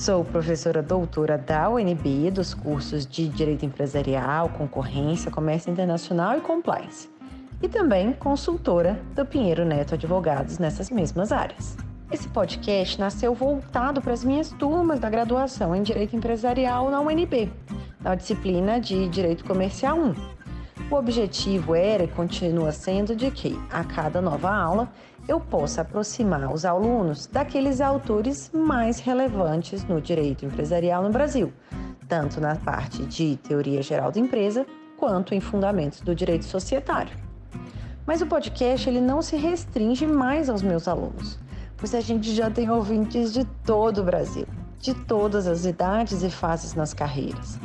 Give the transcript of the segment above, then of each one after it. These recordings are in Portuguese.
Sou professora doutora da UNB dos cursos de Direito Empresarial, Concorrência, Comércio Internacional e Compliance. E também consultora do Pinheiro Neto Advogados nessas mesmas áreas. Esse podcast nasceu voltado para as minhas turmas da graduação em Direito Empresarial na UNB, na disciplina de Direito Comercial 1. O objetivo era e continua sendo de que, a cada nova aula, eu possa aproximar os alunos daqueles autores mais relevantes no direito empresarial no Brasil, tanto na parte de teoria geral da empresa quanto em fundamentos do direito societário. Mas o podcast ele não se restringe mais aos meus alunos, pois a gente já tem ouvintes de todo o Brasil, de todas as idades e fases nas carreiras.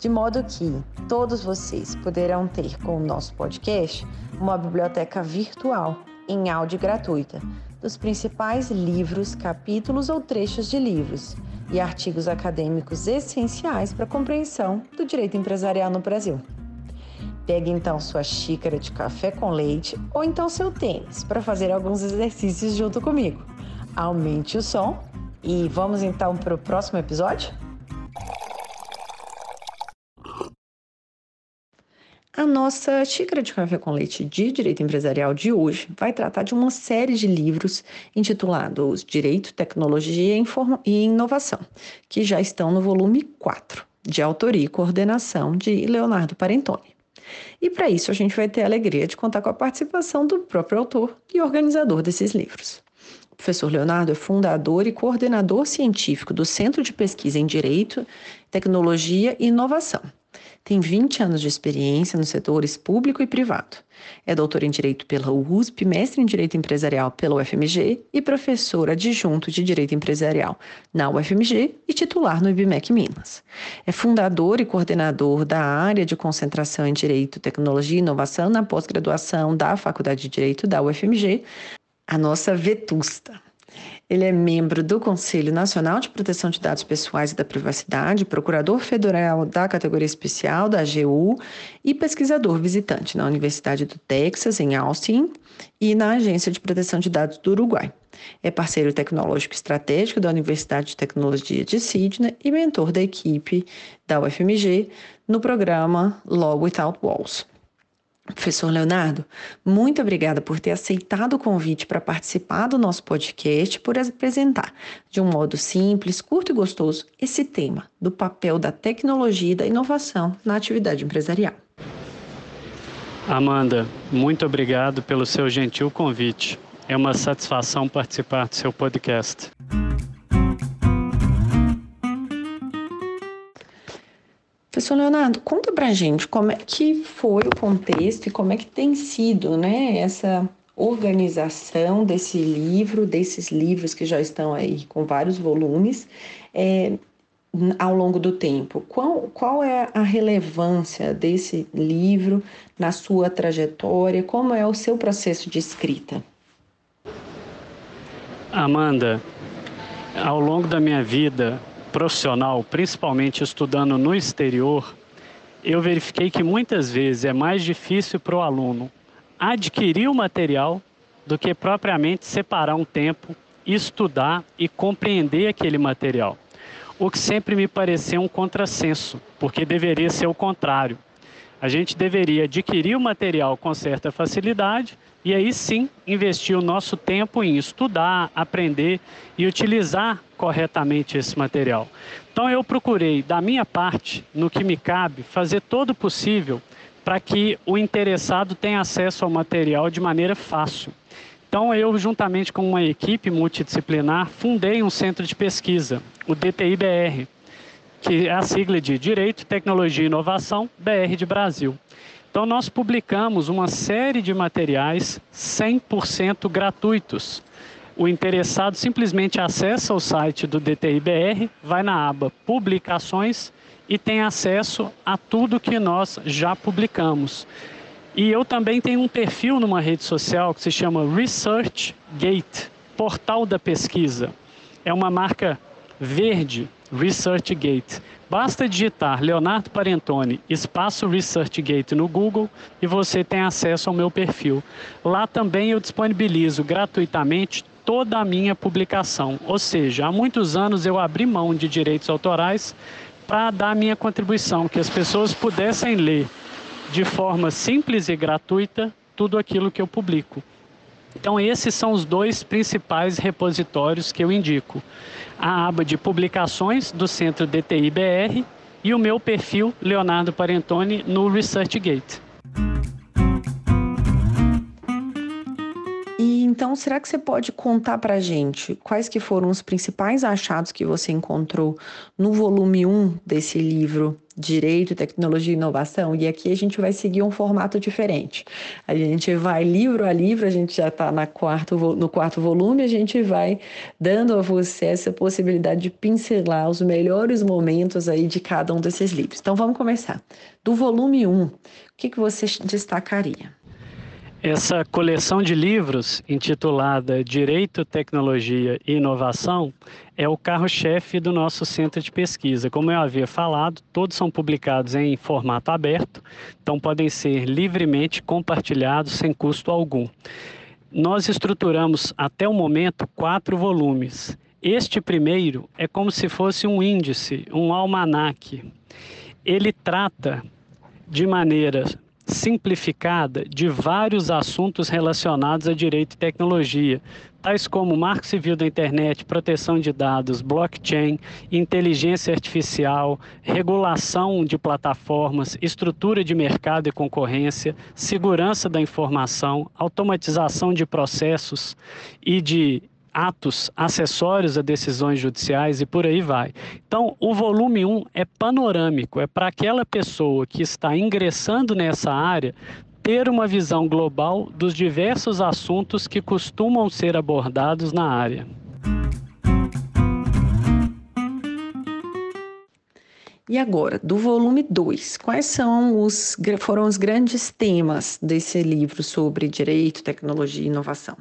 De modo que todos vocês poderão ter com o nosso podcast uma biblioteca virtual em áudio gratuita dos principais livros, capítulos ou trechos de livros e artigos acadêmicos essenciais para a compreensão do direito empresarial no Brasil. Pegue então sua xícara de café com leite ou então seu tênis para fazer alguns exercícios junto comigo. Aumente o som e vamos então para o próximo episódio? A nossa xícara de café com leite de direito empresarial de hoje vai tratar de uma série de livros intitulados Direito, Tecnologia e Inovação, que já estão no volume 4, de autoria e coordenação de Leonardo Parentoni. E para isso a gente vai ter a alegria de contar com a participação do próprio autor e organizador desses livros. Professor Leonardo é fundador e coordenador científico do Centro de Pesquisa em Direito, Tecnologia e Inovação tem 20 anos de experiência nos setores público e privado. É doutor em Direito pela USP, mestre em Direito Empresarial pela UFMG e professor adjunto de Direito Empresarial na UFMG e titular no IBMEC Minas. É fundador e coordenador da área de concentração em Direito, Tecnologia e Inovação na pós-graduação da Faculdade de Direito da UFMG, a nossa vetusta. Ele é membro do Conselho Nacional de Proteção de Dados Pessoais e da Privacidade, procurador federal da categoria especial da AGU e pesquisador visitante na Universidade do Texas, em Austin, e na Agência de Proteção de Dados do Uruguai. É parceiro tecnológico estratégico da Universidade de Tecnologia de Sydney e mentor da equipe da UFMG no programa Law Without Walls. Professor Leonardo, muito obrigada por ter aceitado o convite para participar do nosso podcast, por apresentar de um modo simples, curto e gostoso esse tema do papel da tecnologia e da inovação na atividade empresarial. Amanda, muito obrigado pelo seu gentil convite. É uma satisfação participar do seu podcast. Professor Leonardo, conta pra gente como é que foi o contexto e como é que tem sido, né, essa organização desse livro, desses livros que já estão aí com vários volumes, é, ao longo do tempo. Qual, qual é a relevância desse livro na sua trajetória? Como é o seu processo de escrita? Amanda, ao longo da minha vida, profissional, principalmente estudando no exterior, eu verifiquei que muitas vezes é mais difícil para o aluno adquirir o material do que propriamente separar um tempo, estudar e compreender aquele material. O que sempre me pareceu um contrassenso, porque deveria ser o contrário. A gente deveria adquirir o material com certa facilidade e aí sim investir o nosso tempo em estudar, aprender e utilizar corretamente esse material. Então eu procurei, da minha parte, no que me cabe, fazer todo o possível para que o interessado tenha acesso ao material de maneira fácil. Então eu, juntamente com uma equipe multidisciplinar, fundei um centro de pesquisa, o DTIBR, que é a sigla de Direito, Tecnologia e Inovação, BR de Brasil. Então, nós publicamos uma série de materiais 100% gratuitos, o interessado simplesmente acessa o site do DTIBR, vai na aba Publicações e tem acesso a tudo que nós já publicamos. E eu também tenho um perfil numa rede social que se chama ResearchGate, Portal da Pesquisa. É uma marca verde, ResearchGate. Basta digitar Leonardo Parentoni, espaço ResearchGate no Google e você tem acesso ao meu perfil. Lá também eu disponibilizo gratuitamente toda a minha publicação. Ou seja, há muitos anos eu abri mão de direitos autorais para dar minha contribuição, que as pessoas pudessem ler de forma simples e gratuita tudo aquilo que eu publico. Então, esses são os dois principais repositórios que eu indico: a aba de publicações do Centro DTI-BR e o meu perfil Leonardo Parentoni no ResearchGate. Então, será que você pode contar para a gente quais que foram os principais achados que você encontrou no volume 1 desse livro Direito, Tecnologia e Inovação? E aqui a gente vai seguir um formato diferente. A gente vai livro a livro, a gente já está no quarto volume, a gente vai dando a você essa possibilidade de pincelar os melhores momentos aí de cada um desses livros. Então, vamos começar. Do volume 1, o que, que você destacaria? Essa coleção de livros, intitulada Direito, Tecnologia e Inovação, é o carro-chefe do nosso centro de pesquisa. Como eu havia falado, todos são publicados em formato aberto, então podem ser livremente compartilhados sem custo algum. Nós estruturamos até o momento quatro volumes. Este primeiro é como se fosse um índice, um almanaque. Ele trata de maneira simplificada de vários assuntos relacionados a direito e tecnologia, tais como marco civil da internet, proteção de dados, blockchain, inteligência artificial, regulação de plataformas, estrutura de mercado e concorrência, segurança da informação, automatização de processos e de atos acessórios a decisões judiciais e por aí vai. Então, o volume 1 é panorâmico, é para aquela pessoa que está ingressando nessa área ter uma visão global dos diversos assuntos que costumam ser abordados na área. E agora, do volume 2, quais são os, foram os grandes temas desse livro sobre direito, tecnologia e inovação?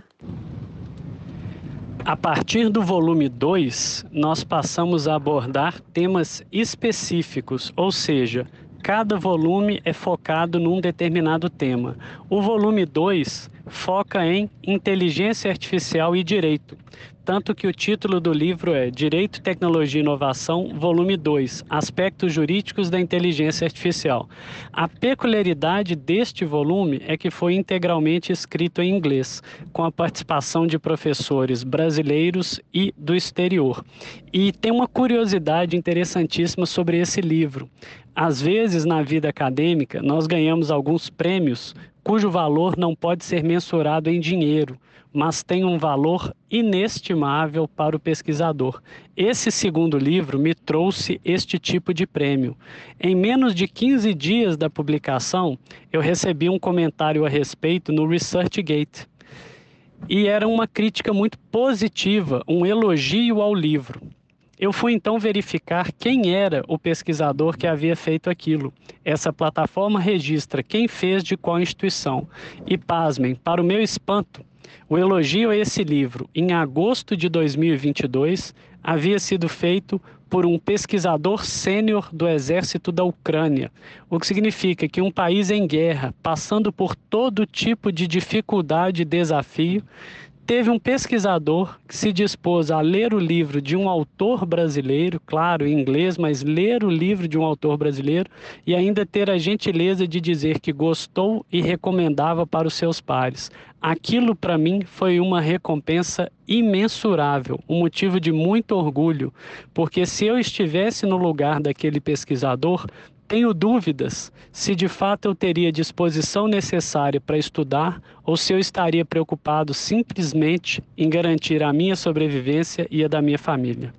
A partir do volume 2, nós passamos a abordar temas específicos, ou seja, cada volume é focado num determinado tema. O volume 2 foca em inteligência artificial e direito tanto que o título do livro é Direito, Tecnologia e Inovação, volume 2, Aspectos Jurídicos da Inteligência Artificial. A peculiaridade deste volume é que foi integralmente escrito em inglês, com a participação de professores brasileiros e do exterior. E tem uma curiosidade interessantíssima sobre esse livro. Às vezes, na vida acadêmica, nós ganhamos alguns prêmios cujo valor não pode ser mensurado em dinheiro, mas tem um valor inestimável para o pesquisador. Esse segundo livro me trouxe este tipo de prêmio. Em menos de 15 dias da publicação, eu recebi um comentário a respeito no ResearchGate. E era uma crítica muito positiva, um elogio ao livro. Eu fui então verificar quem era o pesquisador que havia feito aquilo. Essa plataforma registra quem fez de qual instituição. E pasmem, para o meu espanto, o elogio a esse livro, em agosto de 2022, havia sido feito por um pesquisador sênior do exército da Ucrânia, o que significa que um país em guerra, passando por todo tipo de dificuldade e desafio, teve um pesquisador que se dispôs a ler o livro de um autor brasileiro, claro, em inglês, mas ler o livro de um autor brasileiro e ainda ter a gentileza de dizer que gostou e recomendava para os seus pares. Aquilo para mim foi uma recompensa imensurável, um motivo de muito orgulho, porque se eu estivesse no lugar daquele pesquisador, tenho dúvidas se de fato eu teria disposição necessária para estudar ou se eu estaria preocupado simplesmente em garantir a minha sobrevivência e a da minha família.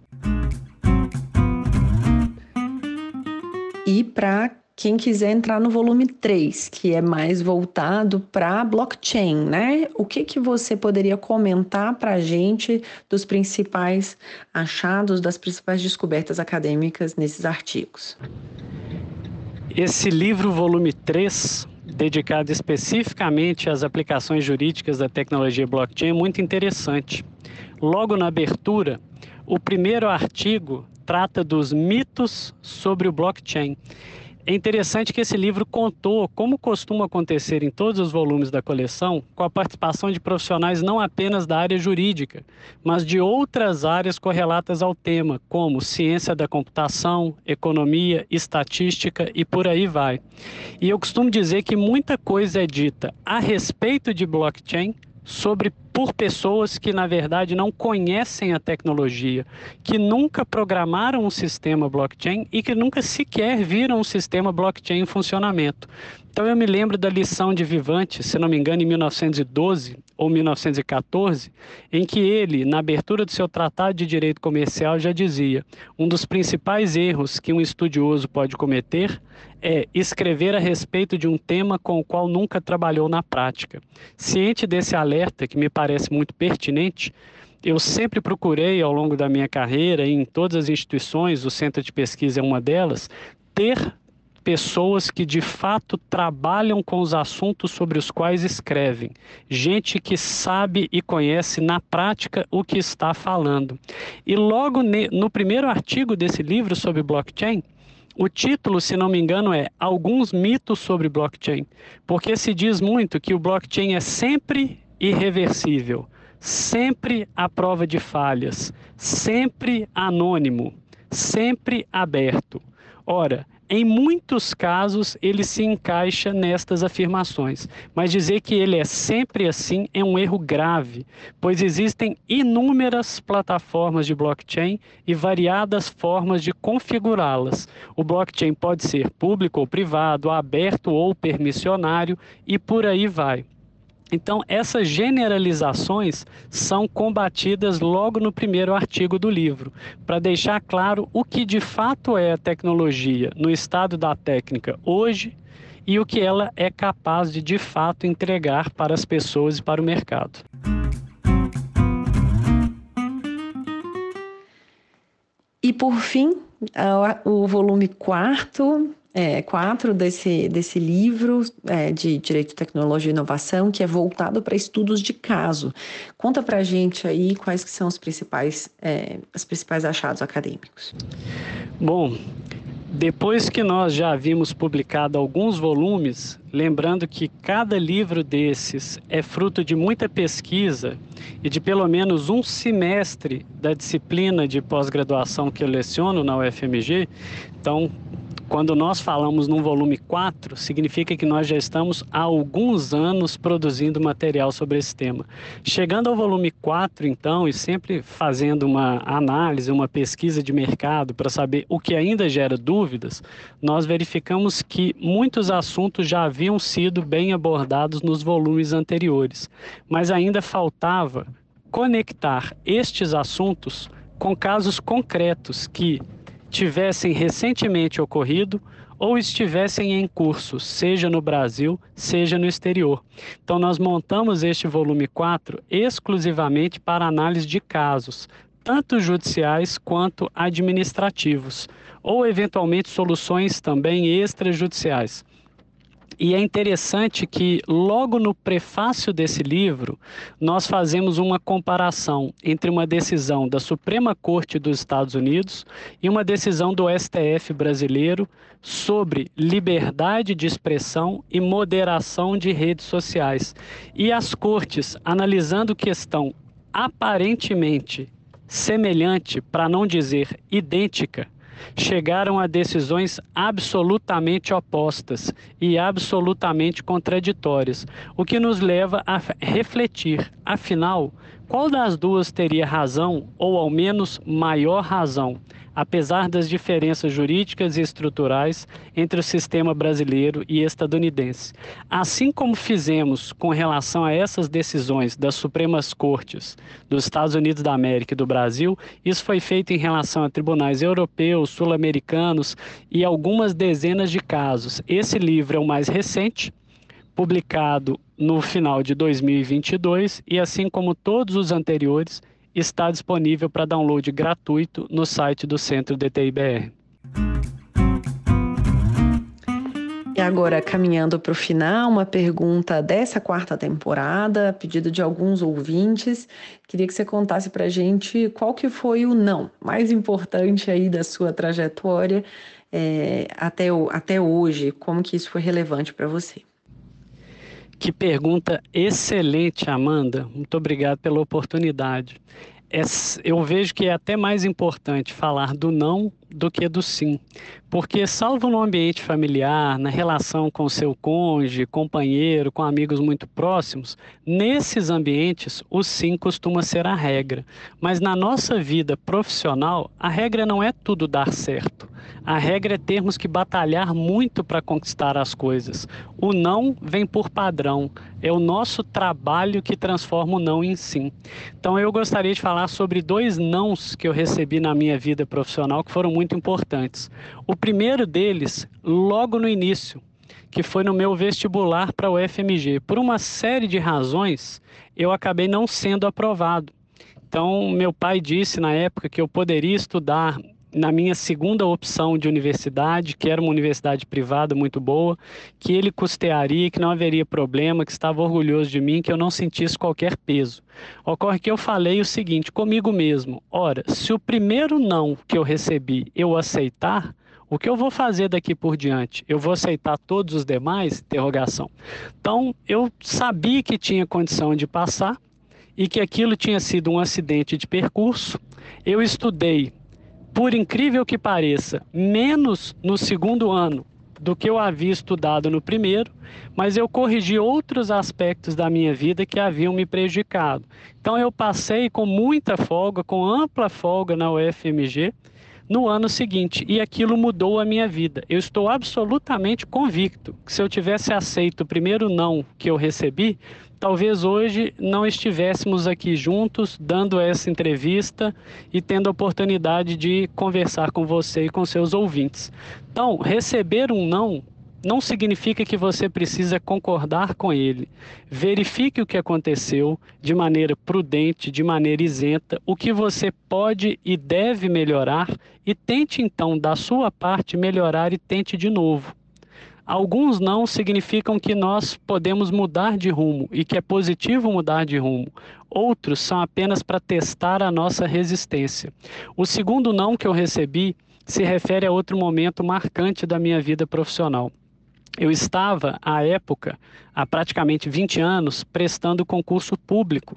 E para quem quiser entrar no volume 3, que é mais voltado para blockchain, né? O que, que você poderia comentar para a gente dos principais achados, das principais descobertas acadêmicas nesses artigos? Esse livro, volume 3, dedicado especificamente às aplicações jurídicas da tecnologia blockchain, é muito interessante. Logo na abertura, o primeiro artigo trata dos mitos sobre o blockchain. É interessante que esse livro contou, como costuma acontecer em todos os volumes da coleção, com a participação de profissionais não apenas da área jurídica, mas de outras áreas correlatas ao tema, como ciência da computação, economia, estatística e por aí vai. E eu costumo dizer que muita coisa é dita a respeito de blockchain sobre por pessoas que na verdade não conhecem a tecnologia, que nunca programaram um sistema blockchain e que nunca sequer viram um sistema blockchain em funcionamento. Então eu me lembro da lição de Vivante, se não me engano, em 1912 ou 1914, em que ele, na abertura do seu tratado de direito comercial, já dizia: um dos principais erros que um estudioso pode cometer é escrever a respeito de um tema com o qual nunca trabalhou na prática. Ciente desse alerta, que me parece muito pertinente, eu sempre procurei, ao longo da minha carreira, em todas as instituições, o centro de pesquisa é uma delas, ter pessoas que de fato trabalham com os assuntos sobre os quais escrevem, gente que sabe e conhece na prática o que está falando. E logo no primeiro artigo desse livro sobre blockchain, o título, se não me engano, é Alguns mitos sobre blockchain, porque se diz muito que o blockchain é sempre irreversível, sempre à prova de falhas, sempre anônimo, sempre aberto. Ora, em muitos casos, ele se encaixa nestas afirmações, mas dizer que ele é sempre assim é um erro grave, pois existem inúmeras plataformas de blockchain e variadas formas de configurá-las. O blockchain pode ser público ou privado, aberto ou permissionário e por aí vai. Então, essas generalizações são combatidas logo no primeiro artigo do livro, para deixar claro o que de fato é a tecnologia no estado da técnica hoje e o que ela é capaz de de fato entregar para as pessoas e para o mercado. E por fim, o volume quarto é, desse, desse livro é, de Direito, Tecnologia e Inovação, que é voltado para estudos de caso. Conta para a gente aí quais que são os principais, é, os principais achados acadêmicos. Bom, depois que nós já havíamos publicado alguns volumes, lembrando que cada livro desses é fruto de muita pesquisa e de pelo menos um semestre da disciplina de pós-graduação que eu leciono na UFMG, então quando nós falamos num volume 4, significa que nós já estamos há alguns anos produzindo material sobre esse tema. Chegando ao volume 4, então, e sempre fazendo uma análise, uma pesquisa de mercado para saber o que ainda gera dúvidas, nós verificamos que muitos assuntos já haviam sido bem abordados nos volumes anteriores, mas ainda faltava conectar estes assuntos com casos concretos que tivessem recentemente ocorrido ou estivessem em curso, seja no Brasil, seja no exterior. Então, nós montamos este volume 4 exclusivamente para análise de casos, tanto judiciais quanto administrativos, ou eventualmente soluções também extrajudiciais. E é interessante que, logo no prefácio desse livro, nós fazemos uma comparação entre uma decisão da Suprema Corte dos Estados Unidos e uma decisão do STF brasileiro sobre liberdade de expressão e moderação de redes sociais. E as cortes, analisando questão aparentemente semelhante, para não dizer idêntica, chegaram a decisões absolutamente opostas e absolutamente contraditórias, o que nos leva a refletir, afinal, qual das duas teria razão ou ao menos maior razão? Apesar das diferenças jurídicas e estruturais entre o sistema brasileiro e estadunidense. Assim como fizemos com relação a essas decisões das Supremas Cortes dos Estados Unidos da América e do Brasil, isso foi feito em relação a tribunais europeus, sul-americanos e algumas dezenas de casos. Esse livro é o mais recente, publicado no final de 2022 e assim como todos os anteriores, está disponível para download gratuito no site do Centro DTIBR. E agora, caminhando para o final, uma pergunta dessa quarta temporada, pedido de alguns ouvintes. Queria que você contasse para a gente qual que foi o não mais importante aí da sua trajetória é, até, até hoje, como que isso foi relevante para você. Que pergunta excelente, Amanda. Muito obrigado pela oportunidade. É, eu vejo que é até mais importante falar do não do que do sim. Porque, salvo no ambiente familiar, na relação com seu cônjuge, companheiro, com amigos muito próximos, nesses ambientes o sim costuma ser a regra. Mas na nossa vida profissional, a regra não é tudo dar certo. A regra é termos que batalhar muito para conquistar as coisas. O não vem por padrão. É o nosso trabalho que transforma o não em sim. Então eu gostaria de falar sobre dois nãos que eu recebi na minha vida profissional que foram muito importantes. O primeiro deles, logo no início, que foi no meu vestibular para o FMG. Por uma série de razões, eu acabei não sendo aprovado. Então, meu pai disse na época que eu poderia estudar na minha segunda opção de universidade, que era uma universidade privada muito boa, que ele custearia, que não haveria problema, que estava orgulhoso de mim, que eu não sentisse qualquer peso. Ocorre que eu falei o seguinte comigo mesmo: ora, se o primeiro não que eu recebi eu aceitar, o que eu vou fazer daqui por diante? Eu vou aceitar todos os demais? Então, eu sabia que tinha condição de passar e que aquilo tinha sido um acidente de percurso. Eu estudei por incrível que pareça, menos no segundo ano do que eu havia estudado no primeiro, mas eu corrigi outros aspectos da minha vida que haviam me prejudicado. Então eu passei com muita folga, com ampla folga na UFMG no ano seguinte e aquilo mudou a minha vida. Eu estou absolutamente convicto que se eu tivesse aceito o primeiro não que eu recebi, talvez hoje não estivéssemos aqui juntos dando essa entrevista e tendo a oportunidade de conversar com você e com seus ouvintes. Então, receber um não não significa que você precisa concordar com ele. Verifique o que aconteceu de maneira prudente, de maneira isenta, o que você pode e deve melhorar e tente então, da sua parte, melhorar e tente de novo. Alguns não significam que nós podemos mudar de rumo e que é positivo mudar de rumo. Outros são apenas para testar a nossa resistência. O segundo não que eu recebi se refere a outro momento marcante da minha vida profissional. Eu estava, à época, há praticamente 20 anos, prestando concurso público.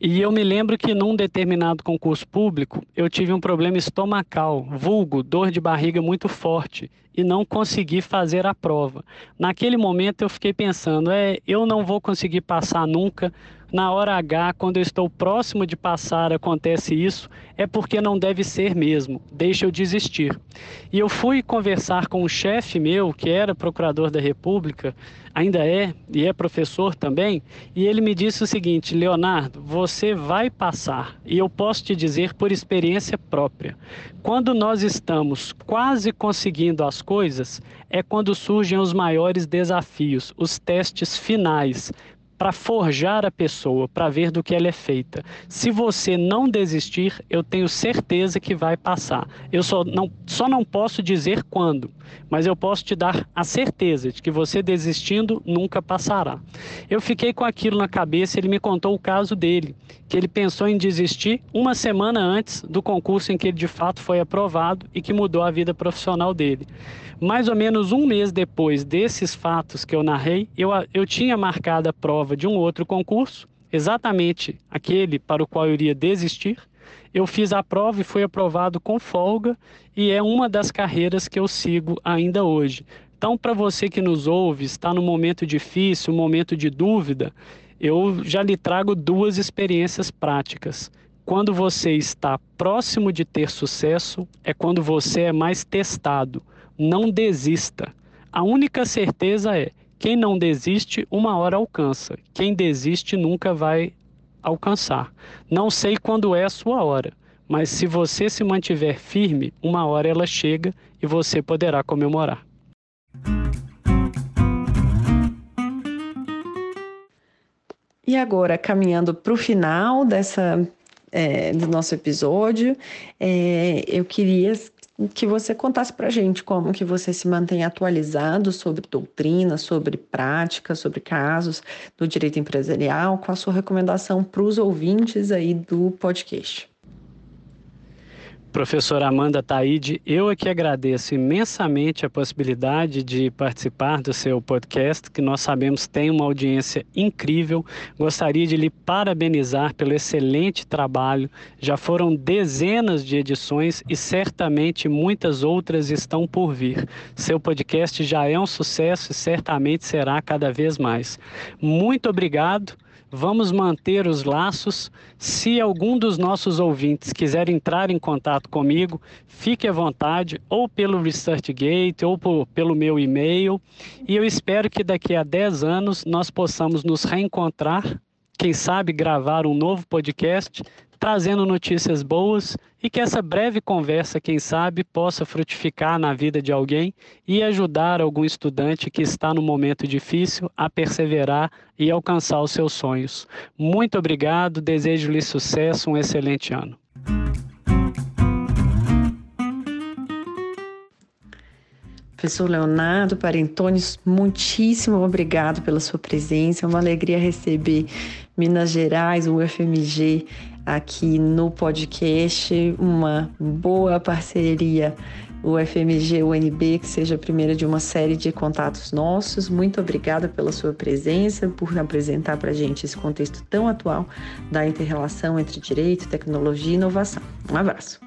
E eu me lembro que num determinado concurso público, eu tive um problema estomacal, vulgo, dor de barriga muito forte, e não consegui fazer a prova. Naquele momento eu fiquei pensando, é, eu não vou conseguir passar nunca, na hora H, quando eu estou próximo de passar, acontece isso, é porque não deve ser mesmo, deixa eu desistir. E eu fui conversar com um chefe meu, que era procurador da República, ainda é, e é professor também, e ele me disse o seguinte: Leonardo, você vai passar, e eu posso te dizer por experiência própria. Quando nós estamos quase conseguindo as coisas, é quando surgem os maiores desafios, os testes finais, para forjar a pessoa, para ver do que ela é feita. Se você não desistir, eu tenho certeza que vai passar. Eu só não, só não posso dizer quando, mas eu posso te dar a certeza de que você desistindo nunca passará. Eu fiquei com aquilo na cabeça, ele me contou o caso dele, que ele pensou em desistir uma semana antes do concurso em que ele de fato foi aprovado e que mudou a vida profissional dele. Mais ou menos um mês depois desses fatos que eu narrei, eu, eu tinha marcado a prova de um outro concurso, exatamente aquele para o qual eu iria desistir. Eu fiz a prova e fui aprovado com folga, e é uma das carreiras que eu sigo ainda hoje. Então, para você que nos ouve, está no momento difícil, um momento de dúvida, eu já lhe trago duas experiências práticas. quando você está próximo de ter sucesso, é quando você é mais testado. Não desista. A única certeza é: quem não desiste, uma hora alcança. Quem desiste nunca vai alcançar. Não sei quando é a sua hora, mas se você se mantiver firme, uma hora ela chega e você poderá comemorar. E agora, caminhando para o final dessa, é, do nosso episódio, é, eu queria que você contasse para a gente como que você se mantém atualizado sobre doutrina, sobre prática, sobre casos do direito empresarial, com a sua recomendação para os ouvintes aí do podcast. Professora Amanda Taide, eu aqui agradeço imensamente a possibilidade de participar do seu podcast, que nós sabemos tem uma audiência incrível. Gostaria de lhe parabenizar pelo excelente trabalho. Já foram dezenas de edições e certamente muitas outras estão por vir. Seu podcast já é um sucesso e certamente será cada vez mais. Muito obrigado vamos manter os laços. Se algum dos nossos ouvintes quiser entrar em contato comigo, fique à vontade, ou pelo ResearchGate, ou por, pelo meu e-mail. E eu espero que daqui a 10 anos nós possamos nos reencontrar, quem sabe gravar um novo podcast trazendo notícias boas e que essa breve conversa, quem sabe, possa frutificar na vida de alguém e ajudar algum estudante que está no momento difícil a perseverar e alcançar os seus sonhos. Muito obrigado, desejo-lhe sucesso, um excelente ano. Professor Leonardo Parentones, muitíssimo obrigado pela sua presença. É uma alegria receber Minas Gerais, o UFMG, aqui no podcast. Uma boa parceria, o UFMG, UNB, que seja a primeira de uma série de contatos nossos. Muito obrigada pela sua presença, por apresentar para a gente esse contexto tão atual da interrelação entre direito, tecnologia e inovação. Um abraço.